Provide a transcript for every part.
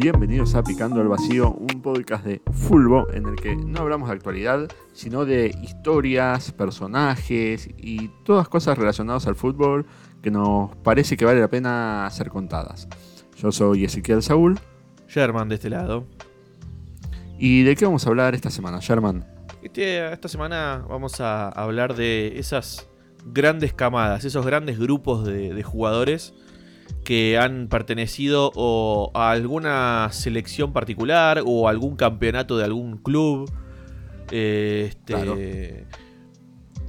Bienvenidos a Picando al Vacío, un podcast de Fulbo en el que no hablamos de actualidad, sino de historias, personajes y todas cosas relacionadas al fútbol que nos parece que vale la pena ser contadas. Yo soy Ezequiel Saúl. Sherman de este lado. ¿Y de qué vamos a hablar esta semana, Sherman? Este, esta semana vamos a hablar de esas grandes camadas, esos grandes grupos de, de jugadores que han pertenecido o a alguna selección particular o a algún campeonato de algún club. eh, este, Claro.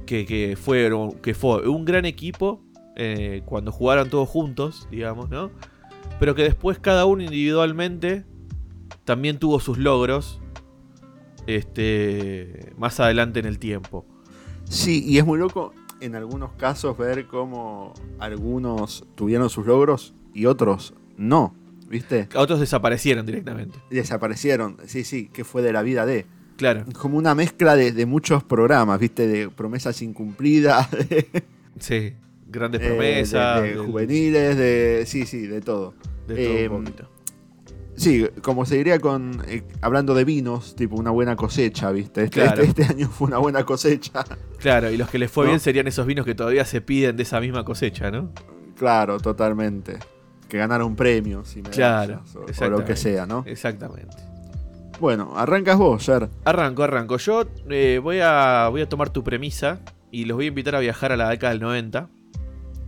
que, que fueron, que fue un gran equipo eh, cuando jugaron todos juntos, digamos, ¿no? Pero que después cada uno individualmente también tuvo sus logros este, más adelante en el tiempo. Sí, y es muy loco en algunos casos ver cómo algunos tuvieron sus logros y otros no, ¿viste? Otros desaparecieron directamente. Desaparecieron, sí, sí, que fue de la vida de... Claro. Como una mezcla de, de muchos programas, ¿viste? De promesas incumplidas, de, Sí. Grandes eh, promesas. de- juveniles, de... Sí, sí, de todo. de todo eh, un poquito. Sí, como se diría con... eh, hablando de vinos, tipo una buena cosecha, ¿viste? Este, Claro. este- este año fue una buuna cosecha. Claro, y los que les fue ¿no? bien serían esos vinos que todavía se piden de esa misma cosecha, ¿no? Claro, totalmente. Que ganaron premios y medallas, Claro, o- o, lo que sea, ¿no? Exactamente. Bueno, arrancas vos, Yer. Arranco, arranco. Yo eh, voy, a, voy a tomar tu premisa y los voy a invitar a viajar a la década del 90.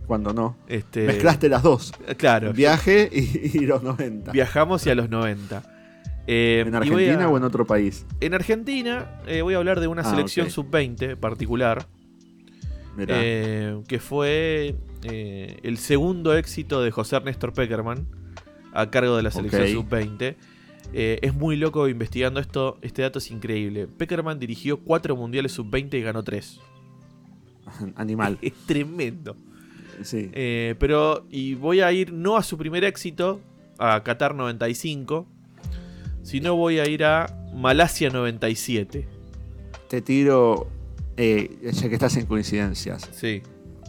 Cuando no. Este, Mezclaste las dos. eh, Claro, Viaje y, y los 90. viajamos y a los 90. Eh, ¿En Argentina a- o en otro país? En Argentina eh, voy a hablar de una Ah, selección ok. sub-20 particular, eh, que fue el segundo éxito de José Ernesto Peckerman a cargo de la selección Ok. sub-20. Eh, es muy loco investigando esto, este dato es increíble. Peckerman dirigió cuatro mundiales sub-20 y ganó tres. Animal. Es tremendo. Sí. Eh, pero, y voy a ir no a su primer éxito, a Qatar 95, sino voy a ir a Malasia 97. Te tiro, eh, ya que estás en coincidencias. Sí.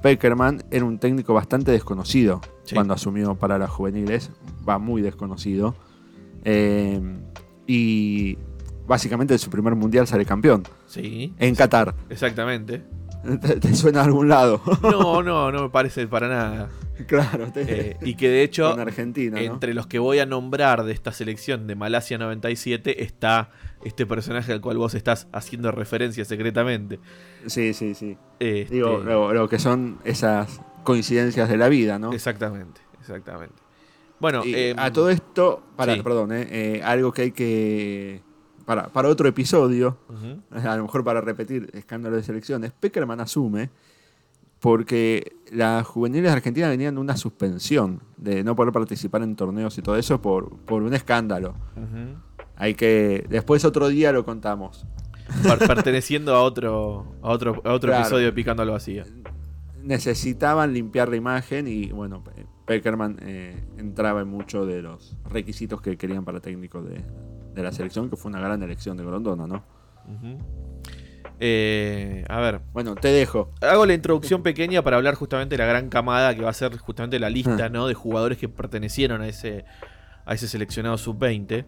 Peckerman era un técnico bastante desconocido Sí. cuando asumió para las juveniles. Va muy desconocido. Eh, y básicamente en su primer mundial sale campeón. Sí. En Qatar. Exactamente. ¿Te, te suena a algún lado? No, no, no me parece para nada. claro. te- Eh, y que de hecho, en Argentina, ¿no? entre los que voy a nombrar de esta selección de Malasia 97 está este personaje al cual vos estás haciendo referencia secretamente. Sí, sí, sí. Este, Digo, lo, lo que son esas coincidencias de la vida, ¿no? Exactamente, exactamente. Bueno, Y em, a todo esto, para, sí. perdón, eh, eh, algo que hay que. Para, para otro episodio, ujú, a lo mejor para repetir escándalo de selecciones, Peckerman asume porque las juveniles argentinas venían de una suspensión de no poder participar en torneos y todo eso por, por un escándalo. Hay que. Después otro día lo contamos. Per- perteneciendo a otro, a otro, a otro Claro. episodio de Picando al Vacío. Necesitaban limpiar la imagen y bueno, Pe- Peckerman eh, entraba en muchos de los requisitos que querían para técnico de, de la selección, que fue una gran elección de Grondona, ¿no? Eh, a ver, Bueno, te dejo. Hago la introducción pequeña para hablar justamente de la gran camada que va a ser justamente la lista Ah. ¿no? de jugadores que pertenecieron a ese, a ese seleccionado sub-20.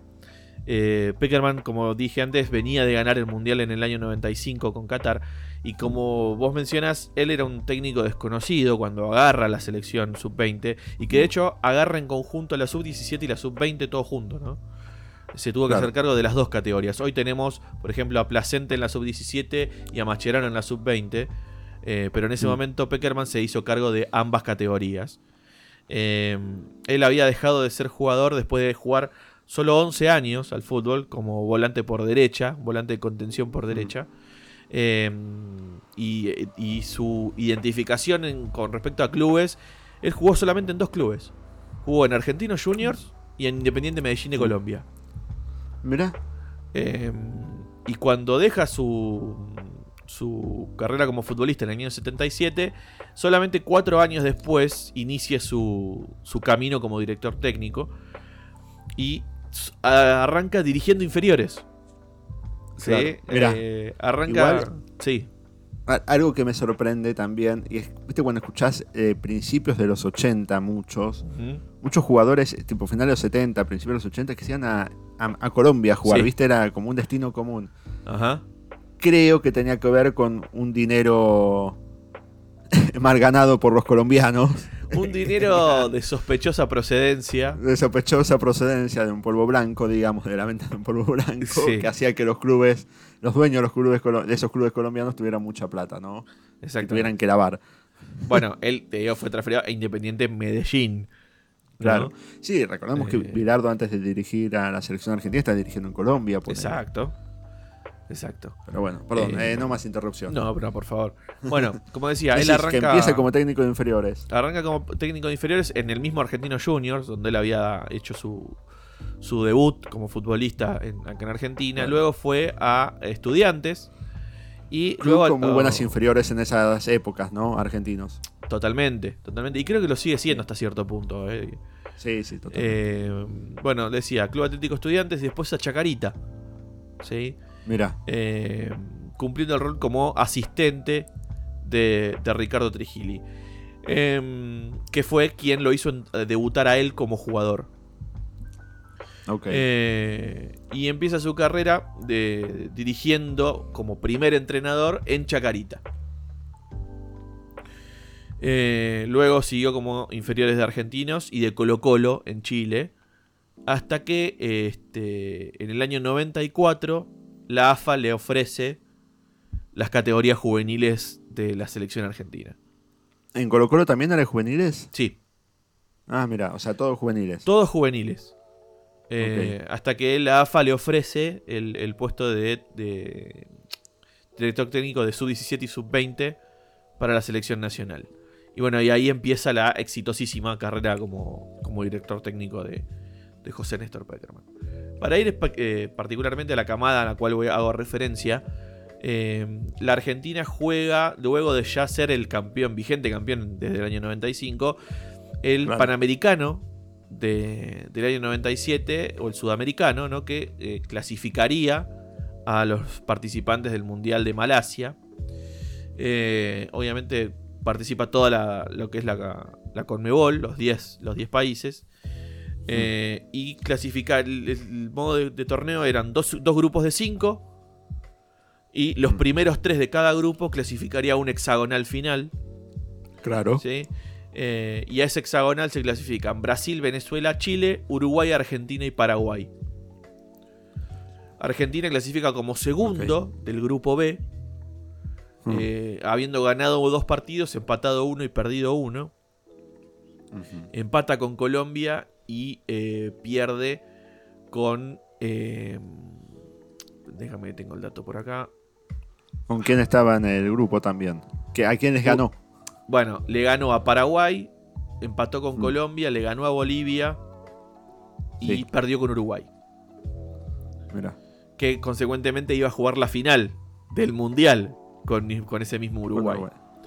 Eh, Peckerman, como dije antes, venía de ganar el Mundial en el año 95 con Qatar. Y como vos mencionas, él era un técnico desconocido cuando agarra la selección sub-20. Y que de hecho agarra en conjunto la sub-17 y la sub-20 todo junto, ¿no? Se tuvo que Claro. hacer cargo de las dos categorías. Hoy tenemos, por ejemplo, a Placente en la sub-17 y a Macherano en la sub-20. Eh, pero en ese Mm. momento Peckerman se hizo cargo de ambas categorías. Eh, él había dejado de ser jugador después de jugar solo 11 años al fútbol como volante por derecha, volante de contención por derecha. Eh, y, y su identificación en- con respecto a clubes, él jugó solamente en dos clubes. Jugó en Argentinos Juniors y en Independiente Medellín de Mm. Colombia. Mirá. Eh, y cuando deja su, su carrera como futbolista en el año 77, solamente cuatro años después inicia su, su camino como director técnico y arranca dirigiendo inferiores. Sí, Claro, eh, arranca. igual- Sí, algo que me sorprende también, y es, viste, cuando escuchás eh, principios de los 80, muchos, muchos jugadores, tipo finales de los 70, principios de los 80, que se iban a, a- a Colombia a jugar, Sí. viste, era como un destino común. Ajá. Creo que tenía que ver con un dinero mal ganado por los colombianos, Un dinero de sospechosa procedencia. de sospechosa procedencia de un polvo blanco, digamos, de la venta de un polvo blanco, Sí. que hacía que los clubes, los dueños de, los clubes, de esos clubes colombianos tuvieran mucha plata, ¿no? Que Exacto. tuvieran que lavar. Bueno, él te digo, fue transferido a Independiente Medellín. ¿No? Claro. Sí, recordemos que Eh. Bilardo antes de dirigir a la selección argentina está dirigiendo en Colombia. ponele. Exacto. Exacto. Pero bueno, perdón, Eh, eh, no más interrupción. No, pero por favor. Bueno, como decía, él arranca. que empieza como técnico de inferiores. Arranca como técnico de inferiores en el mismo Argentino Juniors, donde él había hecho su, su debut como futbolista en, acá en Argentina. Claro. Luego fue a Estudiantes. Y Club luego. con muy buenas inferiores en esas épocas, ¿no? Argentinos. Totalmente, totalmente. Y creo que lo sigue siendo hasta cierto punto. eh. Sí, sí, totalmente. Eh, bueno, decía Club Atlético Estudiantes y después a Chacarita. ¿Sí? Mira, Eh, cumpliendo el rol como asistente de, de Ricardo Trigili. Em, que fue quien lo hizo debutar a él como jugador. ok. Eh, y empieza su carrera de, dirigiendo como primer entrenador en Chacarita. Eh, luego siguió como inferiores de Argentinos y de Colo Colo en Chile. Hasta que este, en el año 94 la AFA le ofrece las categorías juveniles de la selección argentina. ¿En Colo Colo también eran juveniles? Sí, Ah, mira, o sea, todos juveniles. Todos juveniles. Eh, Hasta que la AFA le ofrece el, el puesto de, de director técnico de sub-17 y sub-20 para la selección nacional. Y bueno, y ahí empieza la exitosísima carrera como, como director técnico de, de José Néstor Peckerman. Para ir eh, particularmente a la camada a la cual voy, hago referencia, eh, la Argentina juega, luego de ya ser el campeón, vigente campeón desde el año 95, el Claro. Panamericano de- del año 97, o el Sudamericano, ¿no? que eh, clasificaría a los participantes del Mundial de Malasia. Obviamente participa toda la, lo que es la, la Conmebol, los 10 los 10 países. Eh, y clasificar el, el modo de, de torneo eran dos, dos grupos de 5. Y los Mm. primeros tres de cada grupo clasificaría a un hexagonal final. Claro. ¿sí? Eh, y a ese hexagonal se clasifican Brasil, Venezuela, Chile, Uruguay, Argentina y Paraguay. Argentina clasifica como segundo del grupo B, Mm. eh, habiendo ganado dos partidos, empatado uno y perdido uno. Empata con Colombia y eh, pierde con... eh, déjame que tengo el dato por acá. ¿Con quién estaba en el grupo también? ¿Que, ¿A quién les ganó? Bueno, le ganó a Paraguay, empató con Mm. Colombia, le ganó a Bolivia y Sí. perdió con Uruguay. Mira. Que consecuentemente iba a jugar la final del Mundial con, con ese mismo Uruguay.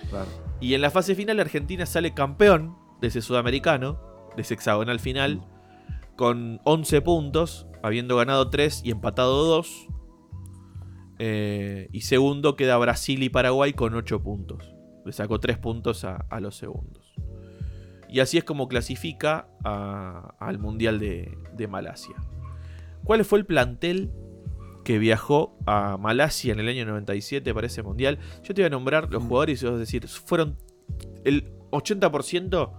Claro. Y en la fase final Argentina sale campeón de ese sudamericano, de ese hexagonal final, con 11 puntos, habiendo ganado 3 y empatado 2. Eh, y segundo queda Brasil y Paraguay con 8 puntos. Le sacó 3 puntos a, a los segundos. Y así es como clasifica al Mundial de, de Malasia. ¿Cuál fue el plantel que viajó a Malasia en el año 97 para ese Mundial? Yo te voy a nombrar los Mm. jugadores y vas a decir, fueron el 80%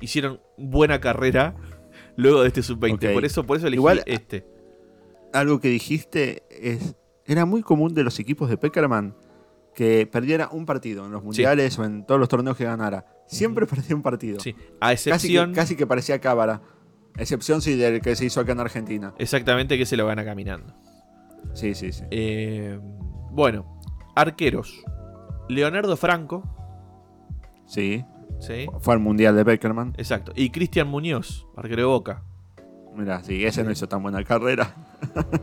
hicieron buena carrera luego de este sub-20. Ok. Por eso, por eso elegí Igual- este. Algo que dijiste es. Era muy común de los equipos de Peckerman que perdiera un partido en los mundiales o en todos los torneos que ganara. Siempre perdía un partido. Sí. A Casi excepción. que, casi que parecía cábara. Excepción sí del que se hizo acá en Argentina. Exactamente que se lo gana caminando. Sí, sí, sí. Eh, bueno, arqueros. Leonardo Franco. Sí. ¿sí? Fue al mundial de Peckerman. Exacto. Y Cristian Muñoz, arquero de Boca. Mira, sí, ese no hizo tan buena carrera.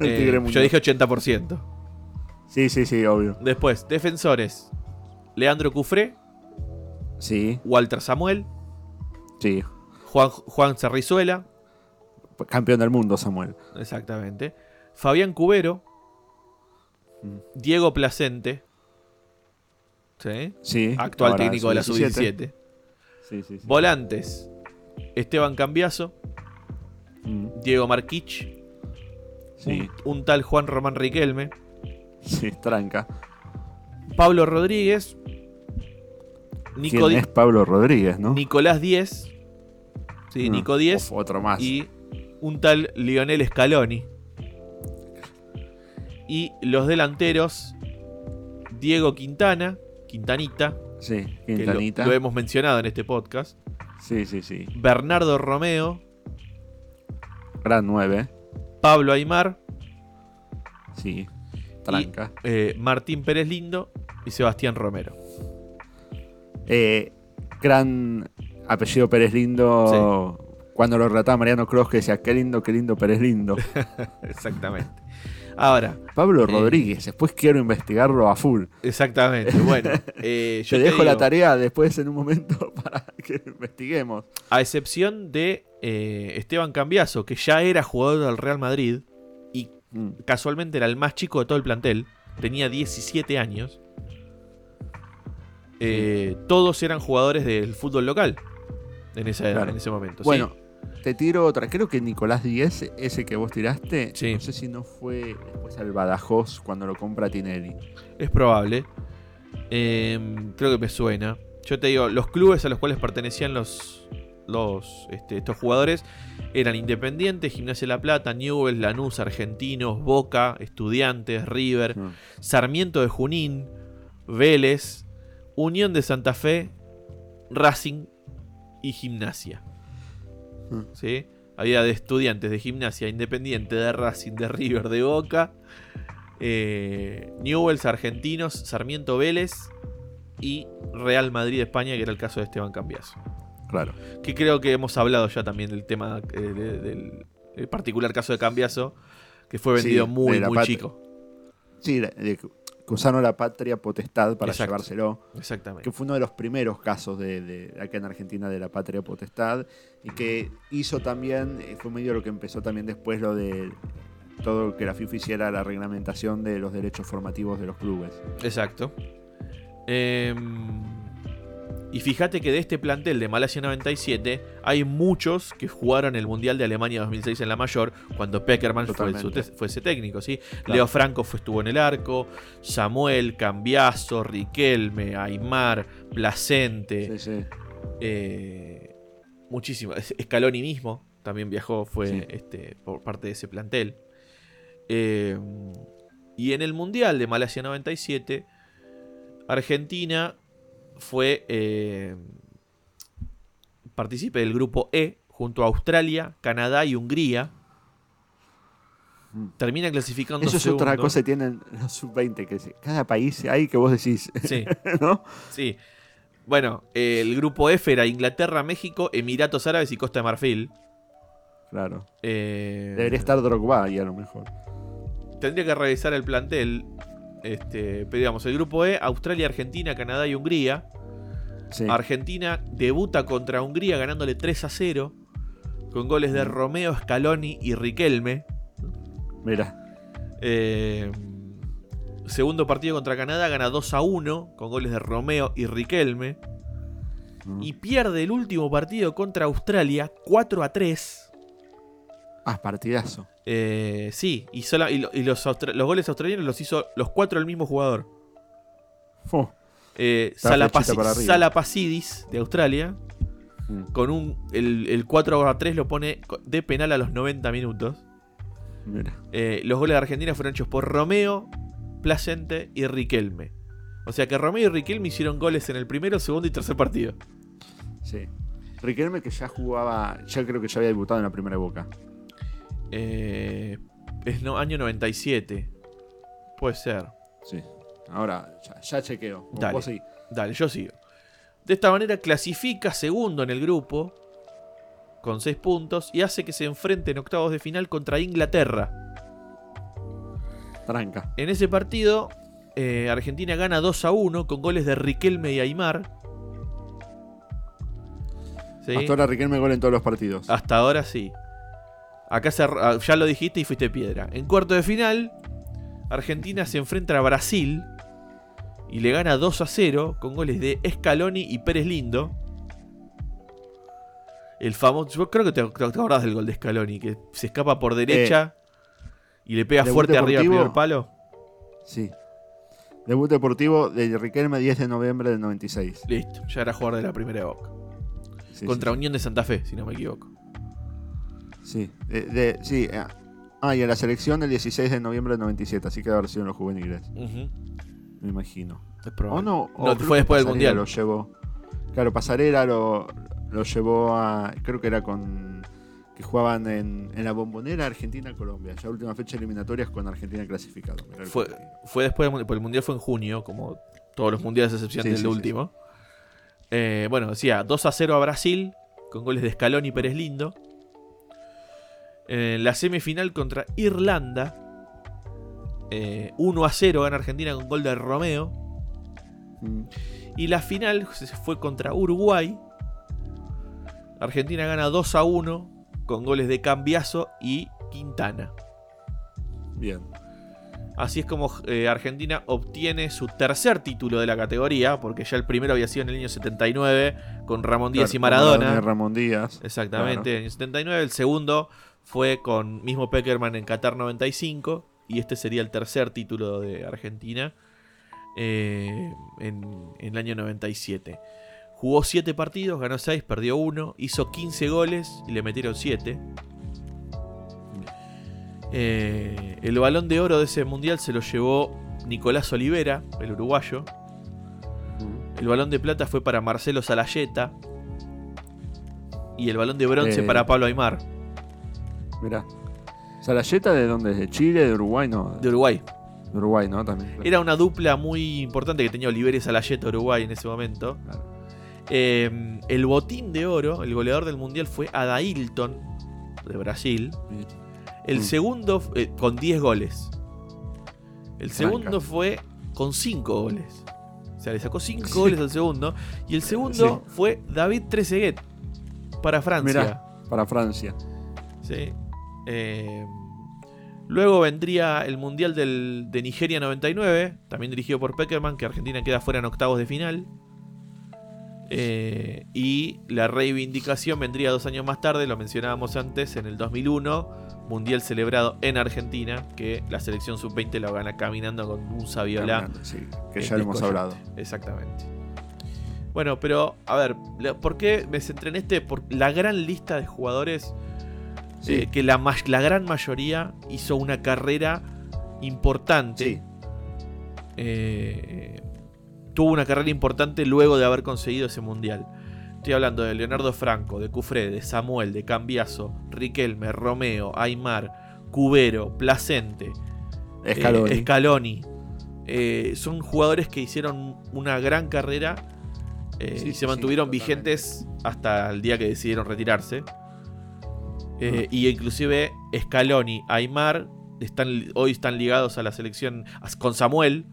Eh, yo dije 80%. Sí, sí, sí, obvio. Después, defensores. Leandro Cufré, Sí, Walter Samuel, sí. Juan, Juan Cerrizuela, Campeón del mundo, Samuel. exactamente. Fabián Cubero. Diego Placente, ¿sí? Sí. actual ahora técnico de la sub-17. sub-17. Sí, sí, sí. Volantes, Esteban Cambiaso, Mm, Diego Marquich, Sí, un, un tal Juan Román Riquelme, sí, tranca. Pablo Rodríguez, Nico ¿Quién es Pablo Rodríguez, no? Nicolás Díez, sí, Mm, Nico Díez, of- Otro más. y un tal Lionel Scaloni. Y los delanteros, Diego Quintana, Quintanita, Sí, que lo, Quintanita. lo hemos mencionado en este podcast, Sí, sí, sí. Bernardo Romeo, Gran 9. Pablo Aymar, Sí. Tranca. eh, Martín Pérez Lindo y Sebastián Romero. Eh, gran apellido Pérez Lindo. Cuando lo relataba Mariano Cross que decía, qué lindo, qué lindo Pérez Lindo. Exactamente. Ahora, Pablo Eh. Rodríguez, después quiero investigarlo a full. exactamente. Bueno, eh, yo Te te dejo la tarea después en un momento para que lo investiguemos. A excepción de eh, Esteban Cambiaso, que ya era jugador del Real Madrid y Mm, casualmente era el más chico de todo el plantel, tenía 17 años. todos eran jugadores del fútbol local en, esa, Claro. en ese momento. ¿sí? Te tiro otra. Creo que Nicolás Díez, ese que vos tiraste, Sí. no sé si no fue después al Badajoz cuando lo compra Tinelli. es probable. Eh, creo que me suena. Yo te digo, los clubes a los cuales pertenecían los, los este, estos jugadores eran Independiente, Gimnasia de La Plata, Newell's, Lanús, Argentinos, Boca, Estudiantes, River, Mm. Sarmiento de Junín, Vélez, Unión de Santa Fe, Racing y Gimnasia. Mm. ¿Sí? Había de estudiantes de gimnasia, Independiente, de Racing, de River, de Boca, eh, Newells, Argentinos, Sarmiento Vélez y Real Madrid de España, que era el caso de Esteban Cambiaso. Claro. Que creo que hemos hablado ya también del tema eh, de- del el particular caso de Cambiaso, que fue Sí, vendido muy, muy chico. Sí, de que usaron la patria potestad para Exacto. llevárselo. Exactamente. que fue uno de los primeros casos de, de acá en Argentina de la patria potestad y que hizo también, eh, fue medio lo que empezó también después lo de todo lo que la FIFA hiciera la reglamentación de los derechos formativos de los clubes. Exacto. Em, y fíjate que de este plantel de Malasia 97 hay muchos que jugaron el Mundial de Alemania 2006 en la mayor cuando Peckerman fue, fue ese técnico. ¿sí? Claro. Leo Franco fue, estuvo en el arco, Samuel, Cambiaso, Riquelme, Aymar, Placente, Sí, sí. eh, muchísimo. Scaloni mismo también viajó, fue Sí. este, por parte de ese plantel. Eh, y en el Mundial de Malasia 97, Argentina fue eh, partícipe del grupo E junto a Australia, Canadá y Hungría. Mm. Termina clasificando Eso es otra cosa que tienen los sub-20, que cada país hay que vos decís, Sí, ¿no? sí. Bueno, eh, el grupo F era Inglaterra, México, Emiratos Árabes y Costa de Marfil. Claro. Eh, Debería estar Drogba ahí a lo mejor. Tendría que revisar el plantel. Este, digamos, el grupo E, Australia, Argentina, Canadá y Hungría. Sí. Argentina debuta contra Hungría ganándole 3 a 0. Con goles de Romeo, Scaloni y Riquelme. Mira. Eh, segundo partido contra Canadá gana 2 a 1. Con goles de Romeo y Riquelme. Mm. Y pierde el último partido contra Australia 4 a 3. Ah, partidazo. Eh, sí, y, sola- y lo- y los, goles australianos los hizo los cuatro el mismo jugador. Eh, arriba. Salapasidis de Australia. Mm. Con un. El, el 4 a 3 lo pone de penal a los 90 minutos. Mira. Eh, los goles de Argentina fueron hechos por Romeo, Placente y Riquelme. O sea que Romeo y Riquelme hicieron goles en el primero, segundo y tercer partido. Sí. Riquelme que ya jugaba, ya creo que ya había debutado en la primera boca. Eh, es no, año 97. Puede ser. Sí. Ahora, ya, ya chequeo. Vos- Dale. vos. Dale, yo sigo. De esta manera clasifica segundo en el grupo con 6 puntos y hace que se enfrente en octavos de final contra Inglaterra. Tranca. En ese partido, eh, Argentina gana 2 a 1 con goles de Riquelme y Aymar. ¿Sí? Hasta ahora Riquelme gol en todos los partidos. Hasta ahora sí. Acá se- ah, ya lo dijiste y fuiste piedra. En cuarto de final, Argentina se enfrenta a Brasil y le gana 2 a 0 con goles de Scaloni y Pérez Lindo. El famoso, yo creo que te, te acordás del gol de Scaloni, que se escapa por derecha y le pega fuerte arriba al primer palo. Sí. Debut deportivo de Riquelme 10 de noviembre del 96. Listo, ya era jugador de la primera de Boca. Sí, Contra sí, Unión de Santa Fe, si no me equivoco. Sí, de, de- sí. eh, Ah, y en la selección el 16 de noviembre del 97, así que debe haber sido en los juveniles, me imagino. es probable. O no, o No, fue después del Mundial. Lo llevó. Claro, Pasarela lo, lo llevó a. Creo que era con. Que jugaban en, en la bombonera Argentina-Colombia. Ya última fecha eliminatorias con Argentina clasificado. Fue, fue después del Mundial, porque el Mundial fue en junio, como todos los Mundiales a excepción Sí, del sí, sí, último. Eh, bueno, decía 2 a 0 a Brasil, con goles de Scaloni y Pérez Lindo. En la semifinal contra Irlanda, eh, 1 a 0 gana Argentina con gol de Romeo. Mm. Y la final se fue contra Uruguay. Argentina gana 2 a 1 con goles de Cambiaso y Quintana. Bien. Así es como eh, Argentina obtiene su tercer título de la categoría, porque ya el primero había sido en el año 79 con Ramón Díaz Claro, y Maradona. y Ramón Díaz. Exactamente, en el 79. El segundo fue con mismo Peckerman en Qatar 95. Y este sería el tercer título de Argentina eh, en, en el año 97. Jugó 7 partidos, ganó 6, perdió 1, hizo 15 goles y le metieron 7. Eh, el balón de oro de ese mundial se lo llevó Nicolás Olivera, el uruguayo. El balón de plata fue para Marcelo Salayeta. Y el balón de bronce Eh. para Pablo Aymar, Mirá. ¿Salayeta de dónde? ¿De Chile? ¿De Uruguay? No. de Uruguay. De Uruguay, ¿no? También. claro. Era una dupla muy importante que tenía Olivera y Salayeta Uruguay en ese momento. Claro. Eh, el botín de oro, el goleador del mundial fue Adailton, de Brasil. El Mm. segundo, eh, con 10 goles. El Franca. segundo fue con 5 goles. O sea, le sacó 5 goles al segundo. Y el segundo fue David Trezeguet para Francia. Mirá, para Francia. Sí. Eh, luego vendría el Mundial del- de Nigeria 99, también dirigido por Peckerman, que Argentina queda fuera en octavos de final. Eh, y la reivindicación vendría dos años más tarde, lo mencionábamos antes, en el 2001, Mundial celebrado en Argentina, que la selección sub-20 lo gana caminando con un Saviola. Caminando, sí, que ya lo hemos hablado. Exactamente. Bueno, pero a ver, ¿por qué me centré en este? Por la gran lista de jugadores Sí. eh, que la, la gran mayoría hizo una carrera importante. Sí. Eh, tuvo una carrera importante luego de haber conseguido ese mundial. Estoy hablando de Leonardo Franco, de Cufré, de Samuel, de Cambiaso, Riquelme, Romeo, Aymar, Cubero, Placente, eh, Scaloni. Eh, son jugadores que hicieron una gran carrera eh, Sí, y se mantuvieron sí, vigentes hasta el día que decidieron retirarse. Eh, Ah. Y inclusive Scaloni, Aymar, están, hoy están ligados a la selección, a- con Samuel,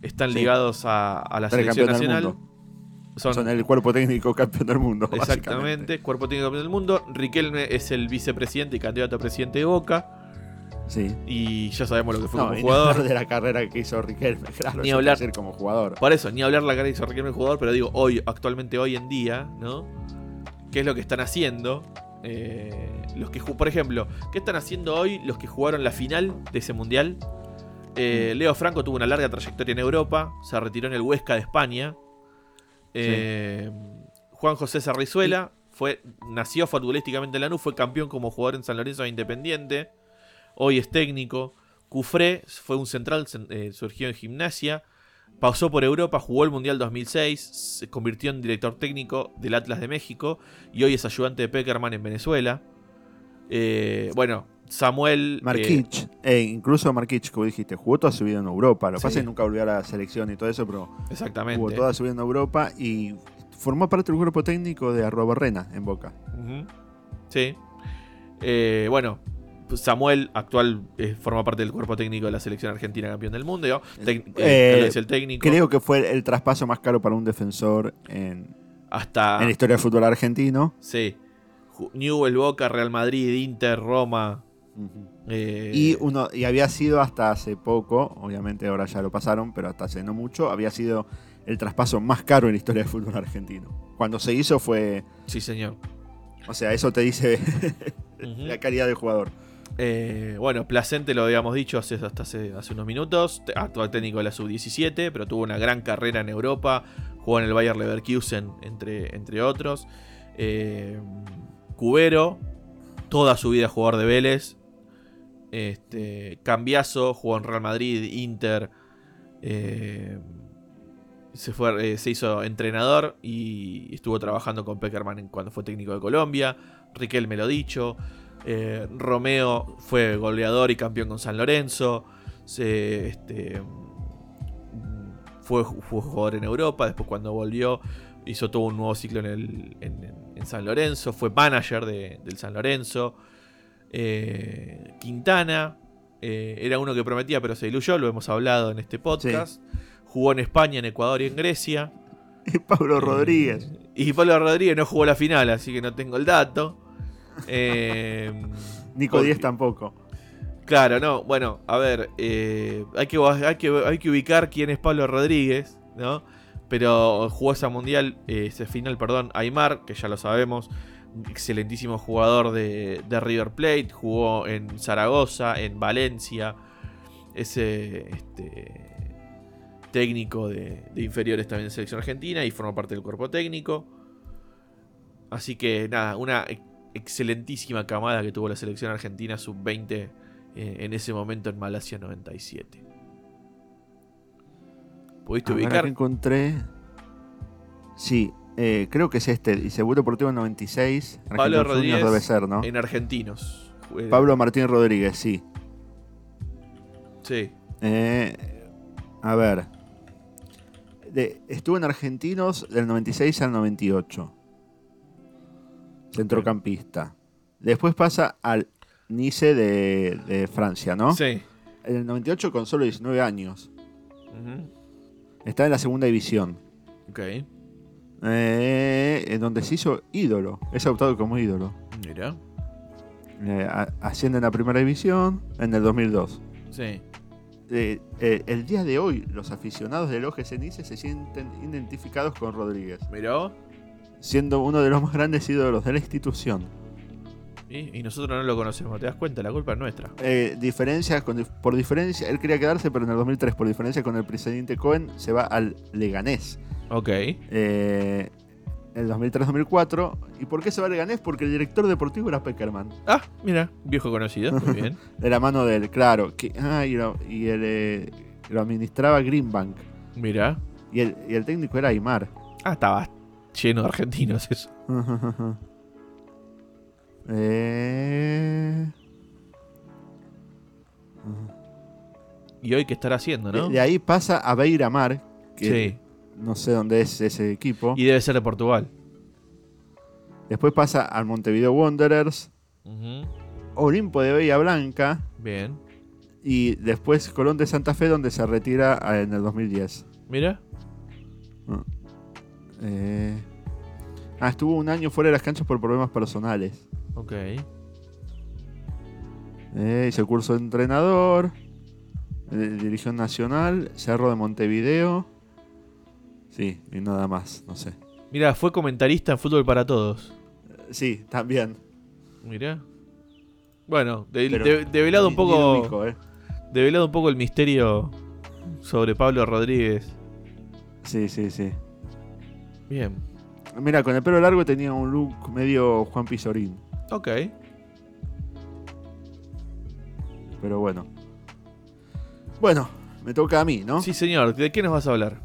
están Sí. ligados a, a la selección nacional. Son, Son el cuerpo técnico campeón del mundo. exactamente, cuerpo técnico campeón del mundo. Riquelme es el vicepresidente y candidato a presidente de Boca. Sí. Y ya sabemos lo que fue No, como y jugador. hablar de la carrera que hizo Riquelme, claro. Ni hablar. decir como jugador. Por eso, ni hablar la cara que hizo Riquelme el jugador, pero digo, hoy, actualmente hoy en día, ¿no? ¿Qué es lo que están haciendo? Eh, los que, por ejemplo, ¿qué están haciendo hoy los que jugaron la final de ese mundial? Eh, Leo Franco tuvo una larga trayectoria en Europa, se retiró en el Huesca de España. Eh, Juan José Sarrizuela fue, nació futbolísticamente en Lanús, fue campeón como jugador en San Lorenzo de Independiente. Hoy es técnico. Cufré fue un central, eh, surgió en gimnasia. Pasó por Europa, jugó el Mundial 2006, se convirtió en director técnico del Atlas de México y hoy es ayudante de Peckerman en Venezuela. Eh, bueno, Samuel... eh, Marquich, eh, incluso Marquich, como dijiste, jugó toda su vida en Europa. Lo que Sí. pasa es que nunca volvió a la selección y todo eso, pero exactamente. jugó toda su vida en Europa y formó parte del grupo técnico de Arrobarrena en Boca. Sí. Eh, bueno, pues Samuel, actual, eh, forma parte del cuerpo técnico de la selección argentina campeón del mundo. eh, Eh, es el técnico. Creo que fue el traspaso más caro para un defensor en, hasta. en la historia del fútbol argentino. Sí. Newell, Boca, Real Madrid, Inter, Roma. Eh, Y, uno, y había sido hasta hace poco, obviamente ahora ya lo pasaron, pero hasta hace no mucho, había sido el traspaso más caro en la historia del fútbol argentino. Cuando se hizo fue, Sí, señor. o sea, eso te dice la calidad del jugador. Eh, bueno, Placente lo habíamos dicho hace, hasta hace, hace unos minutos, actual técnico de la sub-17, pero tuvo una gran carrera en Europa, jugó en el Bayer Leverkusen, entre, entre otros. Eh, Cubero, toda su vida jugador de Vélez. Este, Cambiazo, jugó en Real Madrid, Inter. eh, se, fue, eh, se hizo entrenador y estuvo trabajando con Peckerman cuando fue técnico de Colombia. Riquelme lo dicho. Eh, Romeo fue goleador y campeón con San Lorenzo. Se, este, fue, fue jugador en Europa. Después, cuando volvió, hizo todo un nuevo ciclo en, el- en- San Lorenzo. Fue manager de- del San Lorenzo. Eh, Quintana eh, era uno que prometía, pero se diluyó. Lo hemos hablado en este podcast. Jugó en España, en Ecuador y en Grecia. Y Pablo Eh, Rodríguez. Y Pablo Rodríguez no jugó la final, así que no tengo el dato. Nico Pod- Díez tampoco. Claro, no. Bueno, a ver, hay, que, hay, que, hay que ubicar quién es Pablo Rodríguez, ¿no? Pero jugó esa mundial, ese final, perdón, Aymar, que ya lo sabemos, excelentísimo jugador de, de River Plate, jugó en Zaragoza, en Valencia, ese este, técnico de, de inferiores también de selección argentina y formó parte del cuerpo técnico. Así que nada, una ex- excelentísima camada que tuvo la selección argentina sub-20 eh, en ese momento en Malasia 97. ¿Pudiste A ver, ubicar? acá encontré. Sí, eh, creo que es este. Y Seguro Deportivo 96. Pablo Argentinos Rodríguez debe ser, ¿no? En argentinos. Pablo Martín Rodríguez, sí. Sí. Eh, a ver. De- estuvo en Argentinos del 96 al 98. Centrocampista. Después pasa al Nice de, de Francia, ¿no? Sí. En el 98 con solo 19 años. Está en la segunda división. Ok. Eh, en donde se hizo ídolo. Es adoptado como ídolo. Mira. Eh, a- asciende en la primera división en el 2002. Sí. Eh, eh, el día de hoy, los aficionados del OGC Nice se sienten identificados con Rodríguez, Miró. siendo uno de los más grandes ídolos de la institución. Y, y nosotros no lo conocemos. ¿Te das cuenta? La culpa es nuestra. Eh, diferencias con- por diferencia, él quería quedarse, pero en el 2003, por diferencia con el presidente Cohen, se va al Leganés. Ok. Eh, en el 2003-2004. ¿Y por qué se va al Leganés? Porque el director deportivo era Peckerman. Ah, mira. Viejo conocido. Muy bien. De la mano del, claro. Que, ah, y lo, y el, eh, lo administraba Greenbank. Mira. Y el, y el técnico era Aymar. Ah, estaba lleno de argentinos eso. Eh, Y hoy qué estará haciendo, ¿no? de, de ahí pasa a Beiramar, que Sí. no sé dónde es ese equipo. Y debe ser de Portugal. Después pasa al Montevideo Wanderers. Olimpo de Bahía Blanca Bien. y después Colón de Santa Fe, donde se retira ah, en el 2010. Mira. Eh, ah, estuvo un año fuera de las canchas por problemas personales. Ok. Eh, hizo el curso de entrenador, eh, dirigió en Nacional, Cerro de Montevideo. Sí, y nada más, no sé. Mira, fue comentarista en Fútbol para Todos. Sí, también. Mira. Bueno, de- develado un poco. eh. Develado un poco el misterio sobre Pablo Rodríguez. Sí, sí, sí. Bien. Mira, con el pelo largo tenía un look medio Juan Pizorín. Ok. Pero bueno. Bueno, me toca a mí, ¿no? Sí, señor. ¿De qué nos vas a hablar?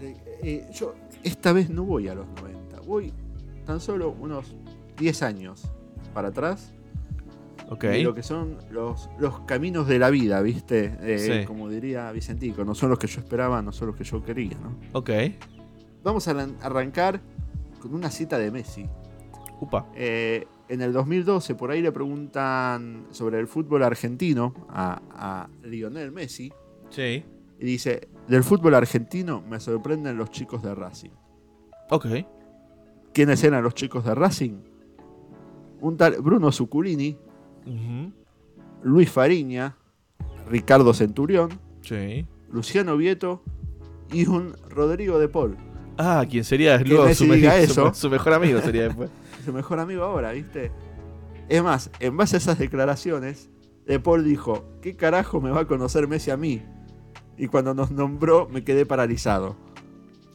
Eh, eh, yo esta vez no voy a los 90. Voy tan solo unos 10 años para atrás. Ok. Lo que son los, los caminos de la vida, ¿viste? Eh, Sí. Como diría Vicentico, no son los que yo esperaba, no son los que yo quería, ¿no? Ok. Vamos a arran- arrancar con una cita de Messi. Upa. Eh, en el 2012, por ahí le preguntan sobre el fútbol argentino a, a Lionel Messi. Sí. Y dice, del fútbol argentino me sorprenden los chicos de Racing. Ok. ¿Quiénes eran los chicos de Racing? Un tal Bruno Zuculini. Luis Fariña, Ricardo Centurión, Sí. Luciano Vieto y un Rodrigo de Paul. Ah, quien sería luego me- su mejor amigo sería después. Su mejor amigo ahora, ¿viste? Es más, en base a esas declaraciones, De Paul dijo, ¿qué carajo me va a conocer Messi a mí? Y cuando nos nombró me quedé paralizado.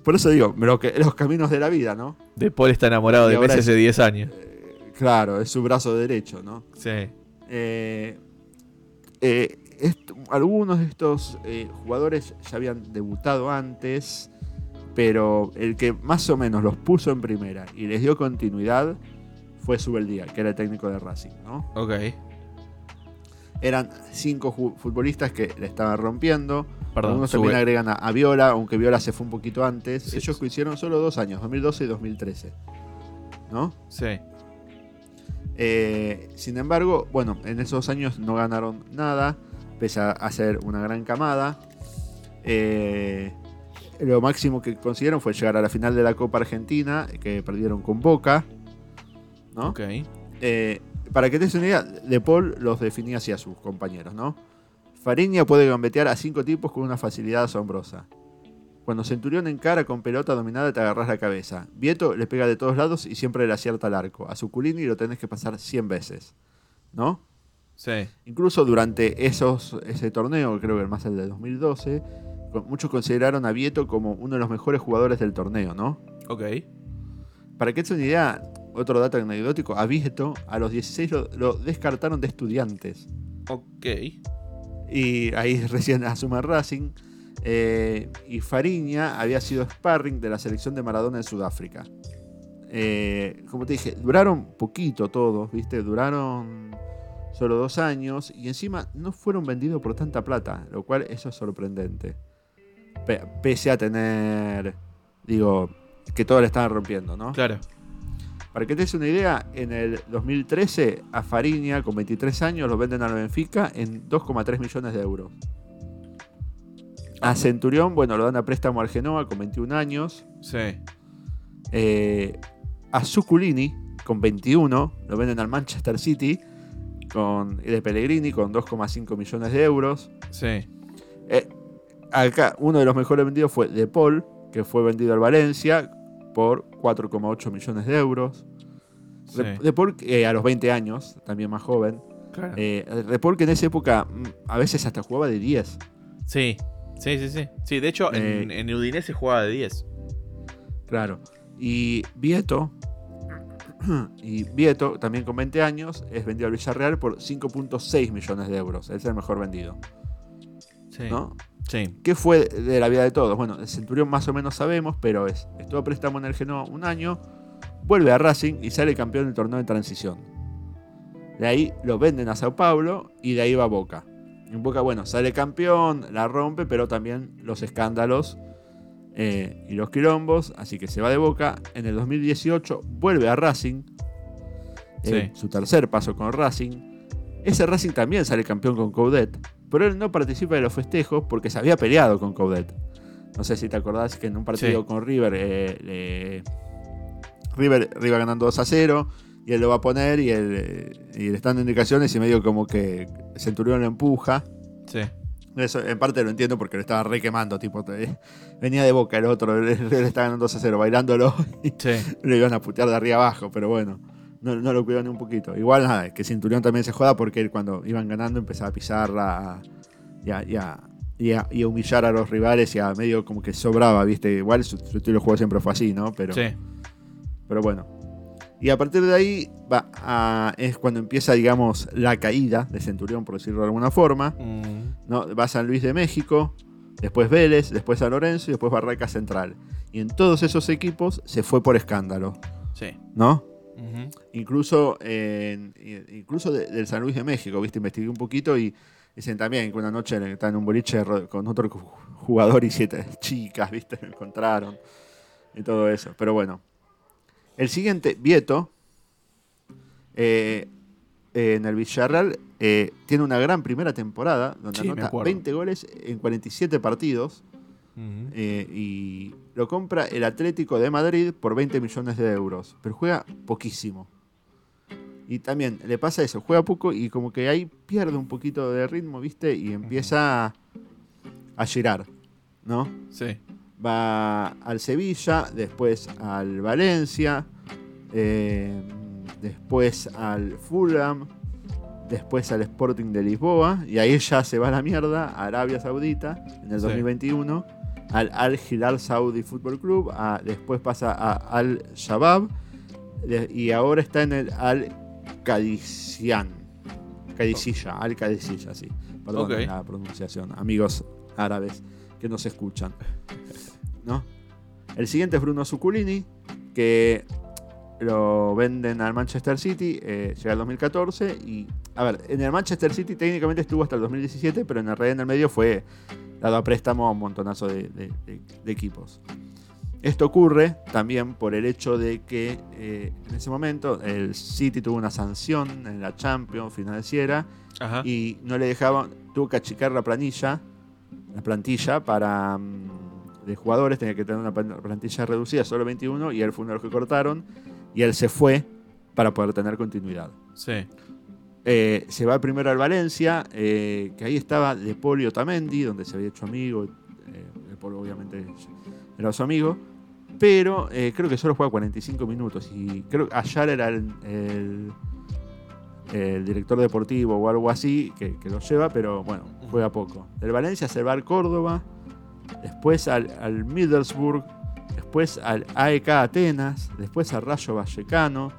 Por eso digo, lo que- los caminos de la vida, ¿no? De Paul está enamorado Y de Messi es- hace 10 años. Claro, es su brazo derecho, ¿no? Sí. Eh, eh, algunos de estos eh, jugadores ya habían debutado antes, pero el que más o menos los puso en primera y les dio continuidad fue Subeldía, que era el técnico de Racing, ¿no? Ok. Eran cinco futbolistas que le estaban rompiendo. Perdón. Algunos sube. también agregan a, a Viola, aunque Viola se fue un poquito antes. Sí, Ellos sí. coincidieron solo dos años, 2012 y 2013. ¿No? Sí. Eh, sin embargo, bueno, en esos años no ganaron nada, pese a, ser una gran camada. Eh, lo máximo que consiguieron fue llegar a la final de la Copa Argentina, que perdieron con Boca. ¿no? Ok. Eh, para que te des una idea, De Paul los definía así a sus compañeros, ¿no? Fariña puede gambetear a cinco tipos con una facilidad asombrosa. Cuando Centurión encara con pelota dominada te agarras la cabeza. Vieto le pega de todos lados y siempre le acierta al arco. A Suculini lo tenés que pasar 100 veces. ¿No? Sí. Incluso durante esos, ese torneo, creo que el más el de 2012, con- muchos consideraron a Vieto como uno de los mejores jugadores del torneo, ¿no? Ok. Para que te una idea, otro dato anecdótico, a Vieto a los 16 lo, lo descartaron de estudiantes. Ok. Y ahí recién asume Racing. Eh, y Fariña había sido sparring de la selección de Maradona en Sudáfrica. Eh, como te dije, duraron poquito todos, ¿viste? Duraron solo dos años y encima no fueron vendidos por tanta plata, lo cual eso es sorprendente. Pe- pese a tener, digo, que todos le estaban rompiendo, ¿no? Claro. Para que te des una idea, en el 2013 a Fariña, con 23 años, lo venden al Benfica en 2,3 millones de euros. A Centurión, bueno, lo dan a préstamo al Genoa con 21 años. Sí. Eh, a Zuculini, con 21, lo venden al Manchester City con, de Pellegrini con 2,5 millones de euros. Sí. Eh, acá, uno de los mejores vendidos fue De Paul, que fue vendido al Valencia por 4,8 millones de euros. Sí. De, Paul, eh, a los 20 años, también más joven. Claro. Eh, de Paul, que en esa época mm, a veces hasta jugaba de 10. Sí. Sí, sí, sí. Sí, de hecho, en, Eh, en Udinese jugaba de 10. Claro. Y Vieto, y Vieto, también con 20 años, es vendido al Villarreal por 5.6 millones de euros. Es el mejor vendido. Sí. ¿no? Sí. ¿Qué fue de la vida de todos? Bueno, el Centurión más o menos sabemos, pero es, estuvo a préstamo en el Genoa un año, vuelve a Racing y sale campeón del torneo de transición. De ahí lo venden a Sao Paulo y de ahí va Boca. En Boca, bueno, sale campeón, la rompe, pero también los escándalos eh, y los quilombos, así que se va de Boca. En el 2018 vuelve a Racing, eh, Sí. su tercer paso con Racing. Ese Racing también sale campeón con Coudet, pero él no participa de los festejos porque se había peleado con Coudet. No sé si te acordás que en un partido Sí. con River, eh, le- River iba ganando 2 a 0 y él lo va a poner y, él, eh, y le están dando indicaciones y medio como que Centurión lo empuja. Sí. Eso en parte lo entiendo porque lo estaba re quemando, tipo, te- venía de boca el otro, le, le estaba ganando 2 a 0, bailándolo y Sí. lo iban a putear de arriba abajo, pero bueno, no, no lo cuidó ni un poquito. Igual nada, que Cinturón también se joda porque él cuando iban ganando empezaba a pisarla y, a, y a- y a- y a humillar a los rivales y a medio como que sobraba, ¿viste? Igual su, su estilo de juego siempre fue así, ¿no? Pero, Sí. pero bueno. Y a partir de ahí va a- es cuando empieza, digamos, la caída de Centurión, por decirlo de alguna forma. Mm, ¿no? Va a San Luis de México, después Vélez, después San Lorenzo y después Barraca Central. Y en todos esos equipos se fue por escándalo, Sí. ¿no? Incluso, en- incluso de- del San Luis de México, ¿viste? Investigué un poquito y dicen también que una noche está en un boliche con otro ju- jugador y siete chicas, ¿viste? Lo encontraron y todo eso. Pero bueno. El siguiente, Vieto, eh, eh, en el Villarreal, eh, tiene una gran primera temporada donde Sí, anota acuerdo. 20 goles en 47 partidos Ujú. eh, y lo compra el Atlético de Madrid por 20 millones de euros, pero juega poquísimo. Y también le pasa eso, juega poco y como que ahí pierde un poquito de ritmo, ¿viste? Y empieza a, girar, ¿no? Sí. Va al Sevilla, después al Valencia, eh, después al Fulham, después al Sporting de Lisboa, y ahí ya se va a la mierda, a Arabia Saudita, en el Sí. 2021, al Al Hilal Saudi Football Club, a- después pasa a Al Shabab, y ahora está en el Al Qadisian. Al Qadisiyah, sí. Perdón Ok. la pronunciación, amigos árabes que nos escuchan. ¿No? El siguiente es Bruno Zuculini, que lo venden al Manchester City, eh, llega el 2014 y, a ver, en el Manchester City técnicamente estuvo hasta el 2017, pero en el Real en el medio fue dado a préstamo a un montonazo de, de- de- de equipos. Esto ocurre también por el hecho de que eh, en ese momento el City tuvo una sanción en la Champions financiera Ajá. y no le dejaban, tuvo que achicar la planilla, la plantilla para mm, de jugadores, tenía que tener una plan- plantilla reducida, solo 21, y él fue uno de los que cortaron, y él se fue para poder tener continuidad. Sí. Eh, se va primero al Valencia, eh, que ahí estaba De y Otamendi, donde se había hecho amigo, eh, De Paul obviamente era su amigo, pero creo que solo juega 45 minutos, y creo que Ayar era el, el- el director deportivo o algo así, que, que lo lleva, pero bueno, juega poco. Del Valencia se va al Córdoba, después al, al Middlesbrough, después al AEK Atenas, después al Rayo Vallecano,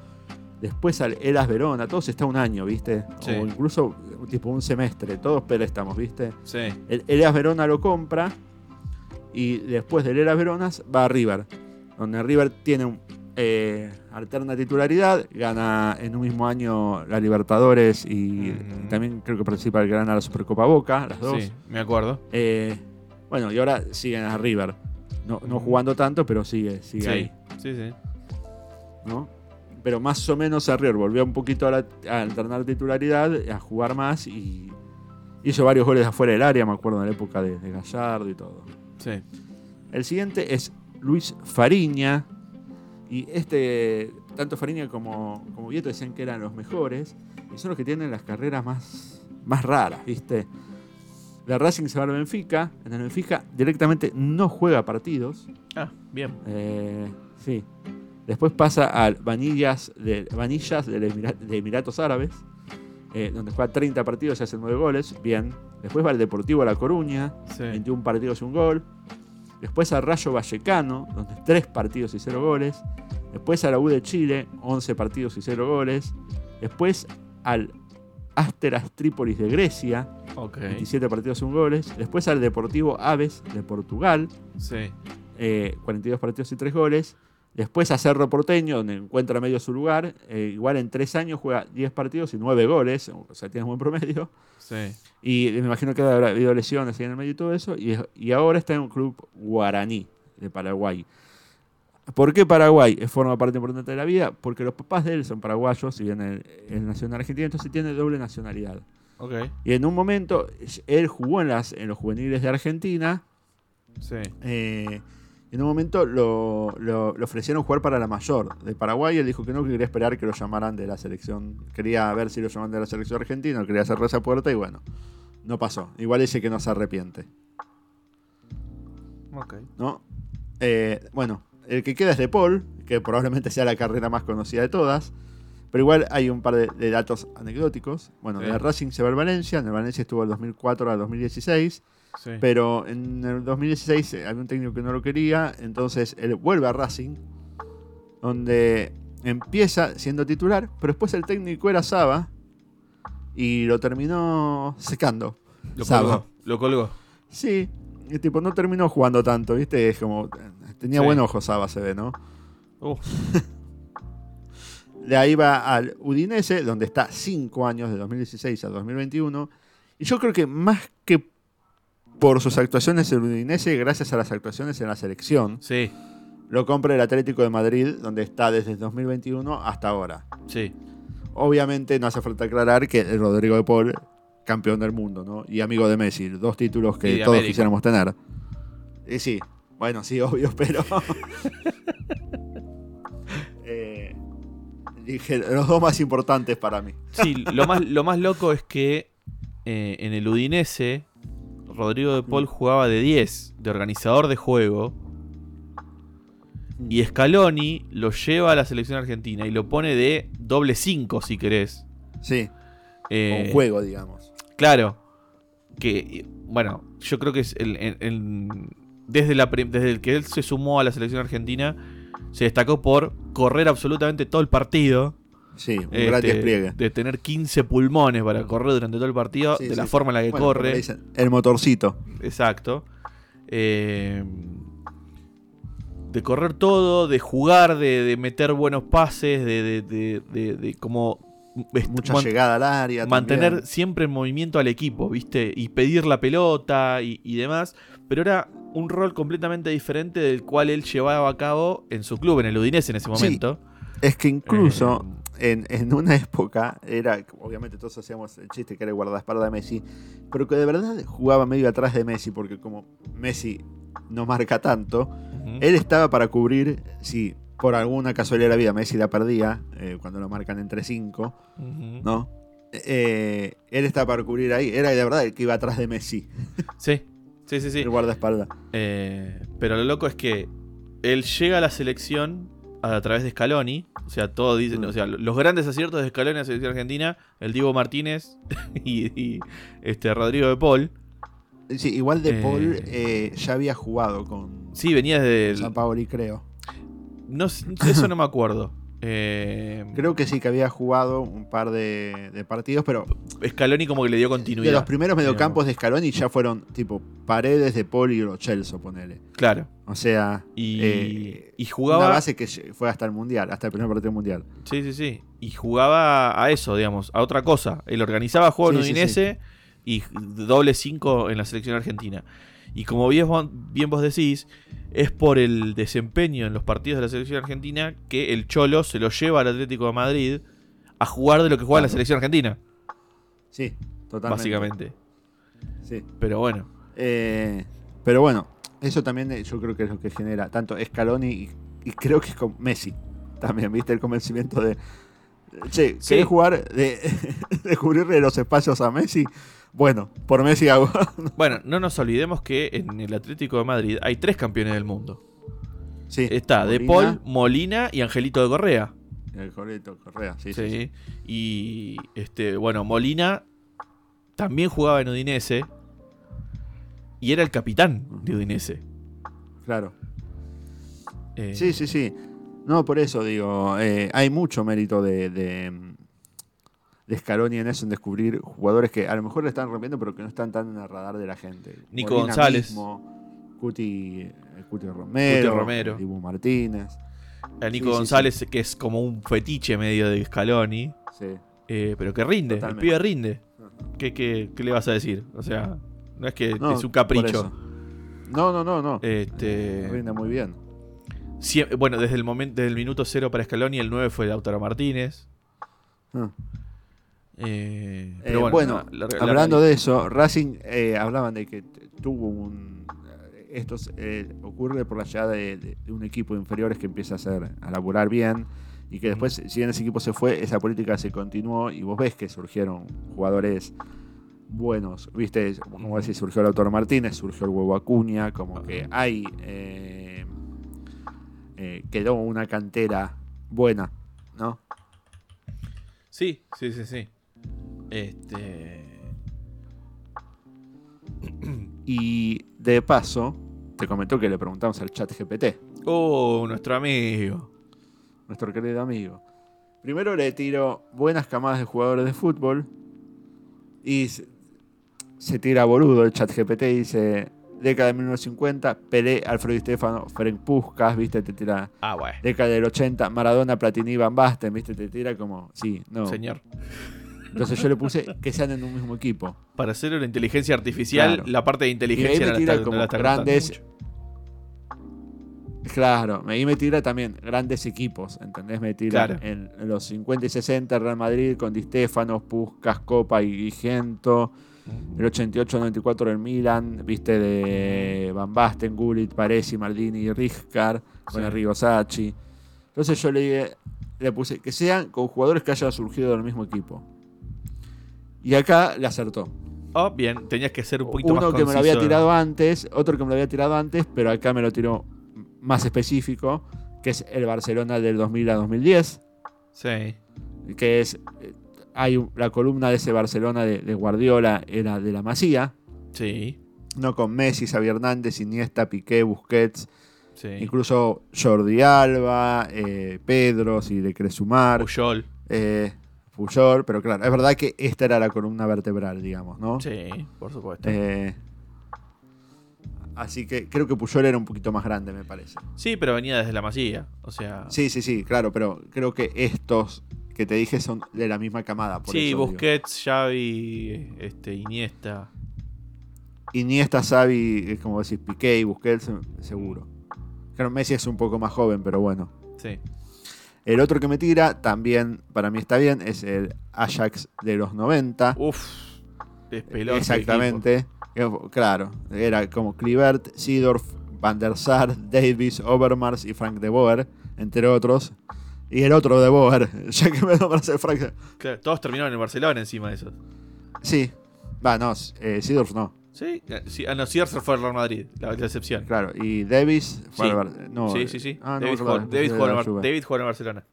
después al Elas Verona, todos está un año, ¿viste? Sí. O incluso tipo un semestre, todos préstamos, ¿viste? Sí. El Elas Verona lo compra y después del Elas Verona va a River, donde River tiene un, eh, alterna titularidad, gana en un mismo año la Libertadores y también creo que participa del gana la Supercopa Boca, las dos. Sí, me acuerdo. Eh, bueno, y ahora siguen a River. No, no jugando tanto, pero sigue, sigue Sí. ahí. Sí, sí. ¿no? Pero más o menos a River volvió un poquito a, la- a alternar titularidad, a jugar más y hizo varios goles afuera del área, me acuerdo en la época de, de Gallardo y todo. Sí. El siguiente es Luis Fariña. Y este, tanto Fariña como, como Vieto decían que eran los mejores. Y son los que tienen las carreras más, más raras, ¿viste? De Racing se va al Benfica. En el Benfica directamente no juega partidos. Ah, bien. Eh, sí. Después pasa al Vanillas de Emiratos Árabes, eh, donde juega 30 partidos y hace 9 goles. Bien. Después va al Deportivo La Coruña, Sí. 21 partidos y un gol. Después al Rayo Vallecano, donde 3 partidos y 0 goles. Después a la U de Chile, 11 partidos y 0 goles. Después al Asteras Trípolis de Grecia, Ok. 27 partidos y un goles. Después al Deportivo Aves de Portugal, Sí. eh, 42 partidos y 3 goles. Después a Cerro Porteño, donde encuentra medio su lugar. eh, igual en 3 años juega 10 partidos y 9 goles. O sea, tiene buen promedio. Sí. Y me imagino que habrá habido lesiones ahí en el medio y todo eso. Y, y ahora está en un club guaraní de Paraguay. ¿Por qué Paraguay forma parte importante de la vida? Porque los papás de él son paraguayos, si bien él, él nació en Argentina, entonces tiene doble nacionalidad. Ok. Y en un momento, él jugó en, las, en los juveniles de Argentina. Sí. eh, en un momento lo, lo- le ofrecieron jugar para la mayor de Paraguay. Él dijo que no, que quería esperar que lo llamaran de la selección. Quería ver si lo llamaban de la selección argentina, quería cerrar esa puerta y bueno, no pasó. Igual dice que no se arrepiente. Ok. ¿no? Eh, bueno, el que queda es De Paul, que probablemente sea la carrera más conocida de todas. Pero igual hay un par de, de datos anecdóticos. Bueno, Sí. de Racing se va al Valencia. En el Valencia estuvo del 2004 al 2016. Sí. Pero en el 2016 eh, había un técnico que no lo quería. Entonces él vuelve a Racing. Donde empieza siendo titular. Pero después el técnico era Saba. Y lo terminó secando. Lo Saba. colgó. Lo colgó. Sí, y tipo no terminó jugando tanto, ¿viste? Es como. Tenía Sí. buen ojo Saba, se ve, ¿no? Uf. De ahí va al Udinese, donde está 5 años, de 2016 a 2021. Y yo creo que más que por sus actuaciones en el Udinese, gracias a las actuaciones en la selección, Sí. lo compra el Atlético de Madrid, donde está desde el 2021 hasta ahora. Sí. Obviamente no hace falta aclarar que el Rodrigo de Paul, campeón del mundo, ¿no? Y amigo de Messi, dos títulos que todos América. quisiéramos tener. Y sí, bueno, sí, obvio, pero. Eh, dije los dos más importantes para mí. Sí, lo más, lo más loco es que eh, en el Udinese, Rodrigo de Paul jugaba de 10, de organizador de juego. Y Scaloni lo lleva a la selección argentina y lo pone de doble 5, si querés. Sí, Eh, un juego, digamos. Claro. Que, bueno, yo creo que es el, el- el- desde, la, desde el que él se sumó a la selección argentina, se destacó por correr absolutamente todo el partido. Sí, un gran este, despliegue. De tener 15 pulmones para correr durante todo el partido, Sí, de la sí. forma en la que Bueno, corre. dicen, el motorcito. Exacto. Eh, de correr todo, de jugar, de, de meter buenos pases, de, de, de- como Mucha llegada al área. mantener también. siempre en movimiento al equipo, ¿viste? Y pedir la pelota y, y demás. Pero era un rol completamente diferente del cual él llevaba a cabo en su club, en el Udinese en ese Sí. momento. Es que incluso Eh, en, en una época era, obviamente todos hacíamos el chiste que era el guardaespaldas de Messi, pero que de verdad jugaba medio atrás de Messi, porque como Messi no marca tanto, él estaba para cubrir, si por alguna casualidad de la vida Messi la perdía, eh, cuando lo marcan entre 5, ujú. ¿no? Eh, él estaba para cubrir ahí, era de verdad el que iba atrás de Messi, Sí, sí, sí, sí. el guardaespaldas. Eh, pero lo loco es que él llega a la selección a, través de Scaloni. O sea, todos dicen, Mm. o sea, los grandes aciertos de Scaloni a la selección argentina, el Diego Martínez y, y, este Rodrigo de Paul. Sí, igual de Eh. Paul eh, ya había jugado con Sí, venía desde. San Paoli, creo. No, eso no me acuerdo. Eh, Creo que sí que había jugado un par de, de partidos, pero Scaloni como que le dio continuidad. de los primeros mediocampos de Scaloni ya fueron tipo Paredes de Paul y Lo Celso, ponele. Claro. O sea, Y, eh, y una jugaba. base que fue hasta el Mundial, hasta el primer partido mundial. Sí, sí, sí. Y jugaba a eso, digamos, a otra cosa. Él organizaba juegos en Sí, y doble 5 en la selección argentina. Y como bien vos, bien vos decís, es por el desempeño en los partidos de la selección argentina que el Cholo se lo lleva al Atlético de Madrid a jugar de lo que juega la selección argentina, Sí, totalmente. básicamente. Sí. Pero bueno, Eh, pero bueno, eso también eh, yo creo que es lo que genera tanto Scaloni y, y creo que con Messi también, ¿viste? El convencimiento de. Che, Sí. ¿querés jugar de, de cubrirle los espacios a Messi? Bueno, por Messi hago. bueno, no nos olvidemos que en el Atlético de Madrid hay tres campeones del mundo. sí. Está De Paul, Molina y Angelito de Correa. El Correcto, Correa, sí, sí. Sí. sí. Y este, bueno, Molina también jugaba en Udinese y era el capitán de Udinese. Claro. Eh, Sí, sí, sí. No, por eso digo, eh, hay mucho mérito de, de, de Scaloni en eso, en descubrir jugadores que a lo mejor le están rompiendo, pero que no están tan en el radar de la gente. Nico González. mismo, Cuti, eh, Cuti Romero, Cuti Romero. Dibu Martínez. A Nico Sí, sí, González, que es como un fetiche medio de Scaloni, Sí. eh, pero que rinde, Totalmente. el pibe rinde. ¿Qué, qué, qué le vas a decir? O sea, no es que No, es un capricho. No, no, no, no. Este, Rinde muy bien. sie- bueno, desde el momento, desde el minuto cero para Scaloni, el 9 fue Lautaro Martínez. Ah. Eh, Eh, pero bueno, bueno, la- la- la hablando de eso, Racing eh, hablaban de que tuvo un. Esto eh, ocurre por la llegada de, de- de un equipo de inferiores que empieza a hacer a laburar bien y que después, si bien ese equipo se fue, esa política se continuó y vos ves que surgieron jugadores buenos, viste, como decís, surgió el autor Martínez, surgió el huevo Acuña, como que hay eh, eh, quedó una cantera buena, ¿no? Sí, sí, sí, sí. Este. Y de paso, te comentó que le preguntamos al chat GPT, Oh, nuestro amigo. nuestro querido amigo. Primero le tiro buenas camadas de jugadores de fútbol. Y se, tira boludo el chat GPT y dice. Década de 1950, Pelé, Alfredo Stefano, Ferenc Puskas, viste, te tira. Ah, bueno. Década del 80, Maradona, Platini, Van Basten, viste, te tira como. Sí, no. Señor. Entonces yo le puse que sean en un mismo equipo. Para hacer una inteligencia artificial, Claro. la parte de inteligencia me no la tira no como la está contando grandes-. Claro, ahí me tira también grandes equipos, ¿entendés? Me tira Claro. en, en los 50 y 60 Real Madrid con Di Stefano, Puskas, Copa y Gento. El 88-94 el Milan, viste, de Van Basten, Gullit, Paresi, Maldini y Rijkaard, con Sí. Arrigo Sacchi. Entonces yo le, le puse que sean con jugadores que hayan surgido del mismo equipo. Y acá le acertó. Oh, bien, tenías que ser un poquito más Uno que me lo había tirado antes, otro que me lo había tirado antes, pero acá me lo tiró más específico, que es el Barcelona del 2000 a 2010, Sí. que es eh, hay la columna de ese Barcelona de, de Guardiola era de la Masía, Sí. no con Messi, Xavi Hernández, Iniesta, Piqué, Busquets, Sí. incluso Jordi Alba, eh, Pedro, si le querés sumar, Puyol. eh, Puyol, pero claro, es verdad que esta era la columna vertebral, digamos, ¿no? Sí, por supuesto. Eh, así que creo que Puyol era un poquito más grande, me parece. Sí, pero venía desde la masía. O sea. Sí, sí, sí, claro, pero creo que estos que te dije son de la misma camada. Por Sí, eso digo. Busquets, Xavi, este, Iniesta. Iniesta, Xavi, es como decís, Piqué y Busquets, seguro. Claro, Messi es un poco más joven, pero bueno. Sí. El otro que me tira, también para mí está bien, es el Ajax de los 90. Uf. Despeló ese Exactamente. Eh, Claro, era como Clivert, Seedorf, Van der Sar, Davis, Overmars y Frank de Boer, entre otros. Y el otro de Boer, ya que me nombras el Frank. Claro, todos terminaron en Barcelona encima de eso. Sí, va, no, eh, no, Sí, eh, sí no, Cierce fue al Real Madrid, la, la excepción. claro. Y Davis fue Sí. al no, sí, sí, sí. ah, no, David, David, jugó en. David jugó Barcelona.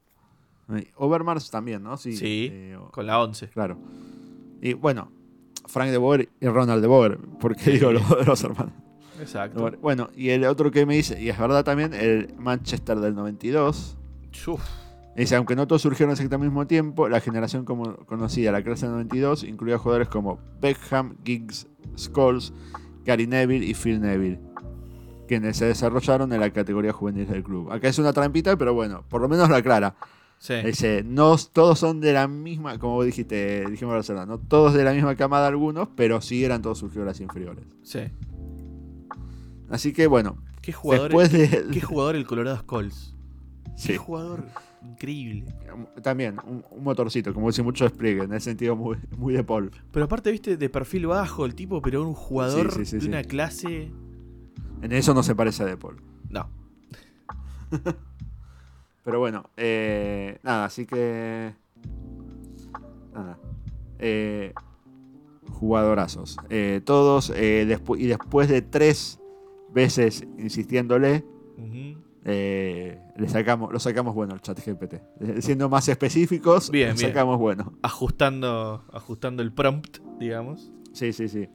Overmars también, ¿no? Sí. Sí, eh, con la 11. claro. Y bueno, Frank de Boer y Ronald de Boer, porque digo los, los hermanos. Exacto. Bueno, y el otro que me dice, y es verdad también, el Manchester del 92. Uf, Dice, aunque no todos surgieron exactamente al mismo tiempo, la generación como conocida, la clase del 92, incluía jugadores como Beckham, Giggs, Scholes, Gary Neville y Phil Neville, quienes se desarrollaron en la categoría juvenil del club. Acá es una trampita, pero bueno, por lo menos la aclara. sí. Dice, no todos son de la misma, como dijiste, dijimos Barcelona, no todos de la misma camada algunos, pero sí eran todos surgidos de las inferiores. sí. Así que bueno, ¿Qué jugador, después de... ¿Qué jugador el Colorado Scholes? Sí. Qué jugador increíble. También, un, un motorcito, como dice mucho despliegue, en el sentido muy, muy de Paul. Pero aparte, viste, de perfil bajo el tipo, pero un jugador Sí, sí, sí, de una clase. En eso no se parece a De Paul. No. Pero bueno, eh, nada, así que. Nada. Eh, jugadorazos. Eh, todos, despu- y después de tres veces insistiéndole, Ujú. Eh, le sacamos, lo sacamos bueno al chat GPT. Eh, Siendo más específicos, Bien, lo bien. sacamos bueno. Ajustando, ajustando el prompt, digamos. Sí, sí, sí.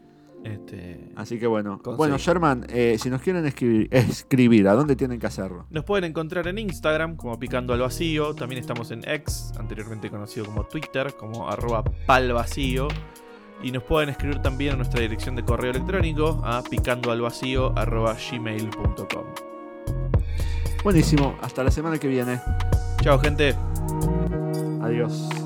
Este, Así que bueno. Bueno, Sherman, eh, si nos quieren escribir, escribir, ¿a dónde tienen que hacerlo? Nos pueden encontrar en Instagram como Picando al Vacío. También estamos en X, anteriormente conocido como Twitter, como arroba palvacío. Y nos pueden escribir también a nuestra dirección de correo electrónico a picandoalvacío arroba gmail.com. Buenísimo, hasta la semana que viene. Chao gente. Adiós.